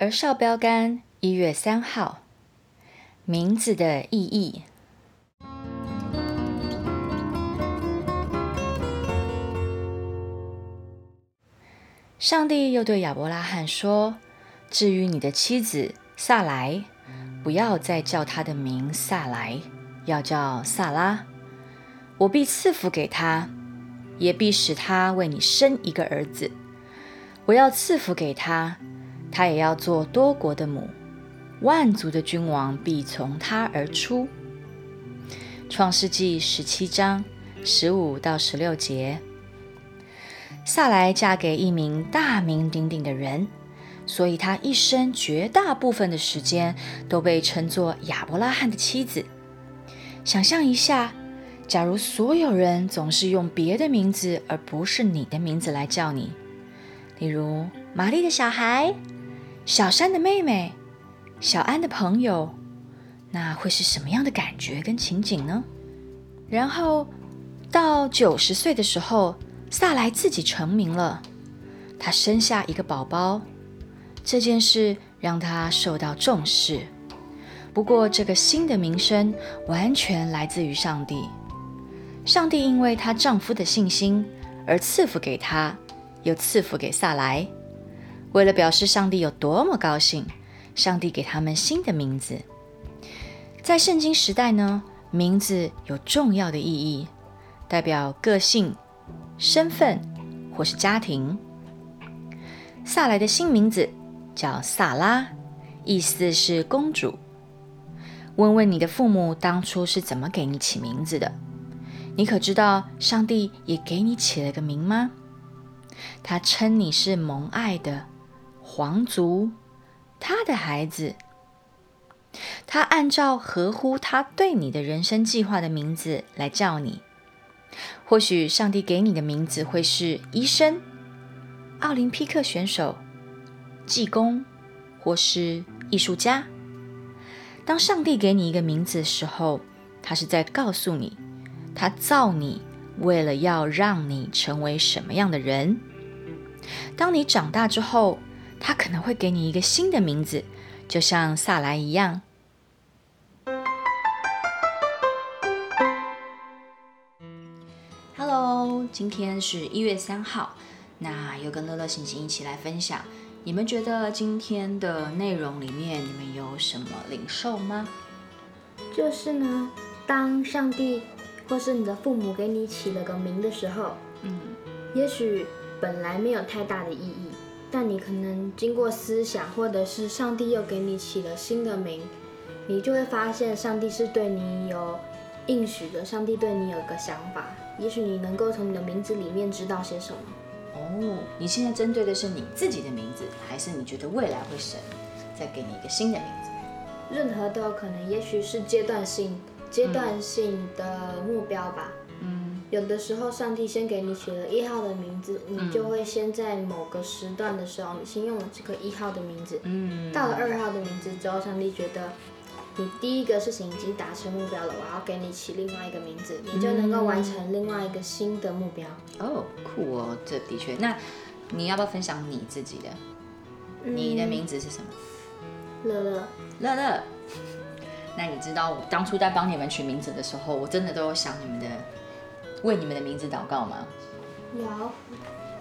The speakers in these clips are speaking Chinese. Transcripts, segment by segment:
而少标杆一月三号，名字的意义。上帝又对亚伯拉罕说：“至于你的妻子萨莱，不要再叫她的名萨莱，要叫萨拉。我必赐福给她，也必使她为你生一个儿子。我要赐福给她。”他也要做多国的母，万族的君王必从他而出。创世纪十七章十五到十六节。萨莱嫁给一名大名鼎鼎的人，所以她一生绝大部分的时间都被称作亚伯拉罕的妻子。想象一下，假如所有人总是用别的名字而不是你的名字来叫你，例如玛丽的小孩。小山的妹妹，小安的朋友，那会是什么样的感觉跟情景呢？然后到九十岁的时候，萨莱自己成名了，她生下一个宝宝，这件事让她受到重视。不过，这个新的名声完全来自于上帝。上帝因为她丈夫的信心而赐福给她，又赐福给萨莱。为了表示上帝有多么高兴，上帝给他们新的名字。在圣经时代呢，名字有重要的意义，代表个性、身份或是家庭。萨莱的新名字叫萨拉，意思是公主。问问你的父母当初是怎么给你起名字的？你可知道上帝也给你起了个名吗？他称你是蒙爱的。皇族，他的孩子，他按照合乎他对你的人生计划的名字来叫你。或许上帝给你的名字会是医生、奥林匹克选手、技工，或是艺术家。当上帝给你一个名字的时候，他是在告诉你，他造你为了要让你成为什么样的人。当你长大之后。他可能会给你一个新的名字，就像萨莱一样。Hello，今天是一月三号，那又跟乐乐星星一起来分享。你们觉得今天的内容里面，你们有什么领受吗？就是呢，当上帝或是你的父母给你起了个名的时候，嗯，也许本来没有太大的意义。但你可能经过思想，或者是上帝又给你起了新的名，你就会发现上帝是对你有应许的。上帝对你有个想法，也许你能够从你的名字里面知道些什么。哦，你现在针对的是你自己的名字，还是你觉得未来会神再给你一个新的名字？任何都有可能，也许是阶段性、阶段性的目标吧。有的时候，上帝先给你取了一号的名字，你就会先在某个时段的时候，你先用了这个一号的名字。嗯。到了二号的名字之后，上帝觉得你第一个事情已经达成目标了，我要给你起另外一个名字，你就能够完成另外一个新的目标。哦，酷哦，这的确。那你要不要分享你自己的？你的名字是什么？乐乐。乐乐。那你知道我当初在帮你们取名字的时候，我真的都有想你们的。为你们的名字祷告吗？有。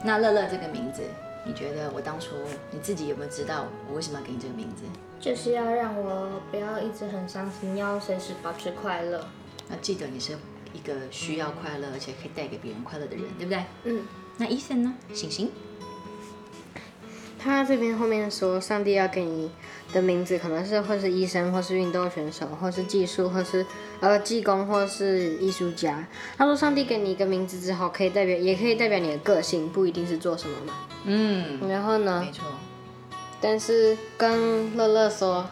那乐乐这个名字，你觉得我当初你自己有没有知道我为什么要给你这个名字？就是要让我不要一直很伤心，要随时保持快乐。那记得你是一个需要快乐，而且可以带给别人快乐的人，对不对？嗯。那医生呢？醒醒。他这边后面说，上帝要给你的名字，可能是或是医生，或是运动选手，或是技术，或是呃技工，或是艺术家。他说，上帝给你一个名字之后，可以代表，也可以代表你的个性，不一定是做什么嘛。嗯，然后呢没？错，但是跟乐乐说，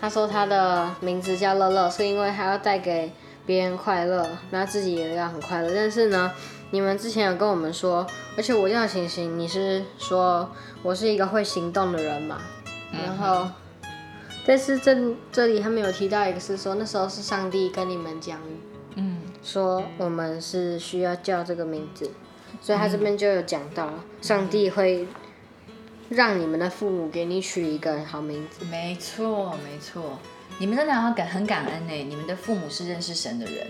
他说他的名字叫乐乐，是因为他要带给别人快乐，那自己也要很快乐。但是呢，你们之前有跟我们说，而且我叫星星，你是说我是一个会行动的人嘛？然后，但是这这里他们有提到一个是说，那时候是上帝跟你们讲，嗯，说我们是需要叫这个名字，所以他这边就有讲到，上帝会让你们的父母给你取一个好名字。没错，没错。你们真的要感很感恩呢，你们的父母是认识神的人。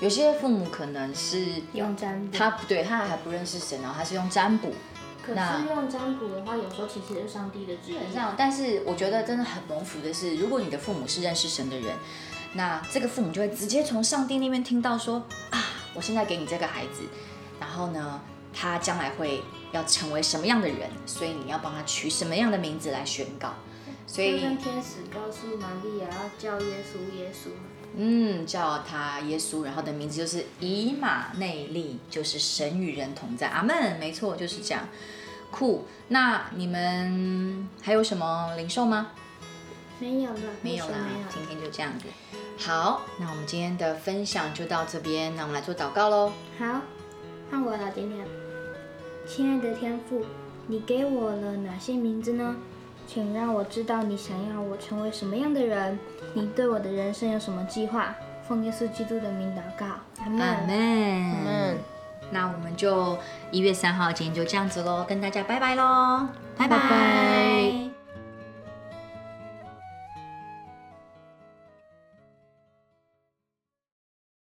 有些父母可能是用占卜。他不对，他还不认识神，然后他是用占卜。可是用占卜的话，有时候其实是上帝的旨意。这样，但是我觉得真的很蒙福的是，如果你的父母是认识神的人，那这个父母就会直接从上帝那边听到说啊，我现在给你这个孩子，然后呢，他将来会要成为什么样的人，所以你要帮他取什么样的名字来宣告。所以，天使告诉玛利亚要叫耶稣，耶稣。嗯，叫他耶稣，然后的名字就是以马内利，就是神与人同在。阿门，没错，就是这样。酷，那你们还有什么灵兽吗？没有了，没有啦没有，今天就这样子。好，那我们今天的分享就到这边，那我们来做祷告喽。好，换我了，今天。亲爱的天父，你给我了哪些名字呢？请让我知道你想要我成为什么样的人，你对我的人生有什么计划？奉耶稣基督的名祷告，阿门。阿门。嗯，那我们就一月三号今天就这样子喽，跟大家拜拜喽，拜拜拜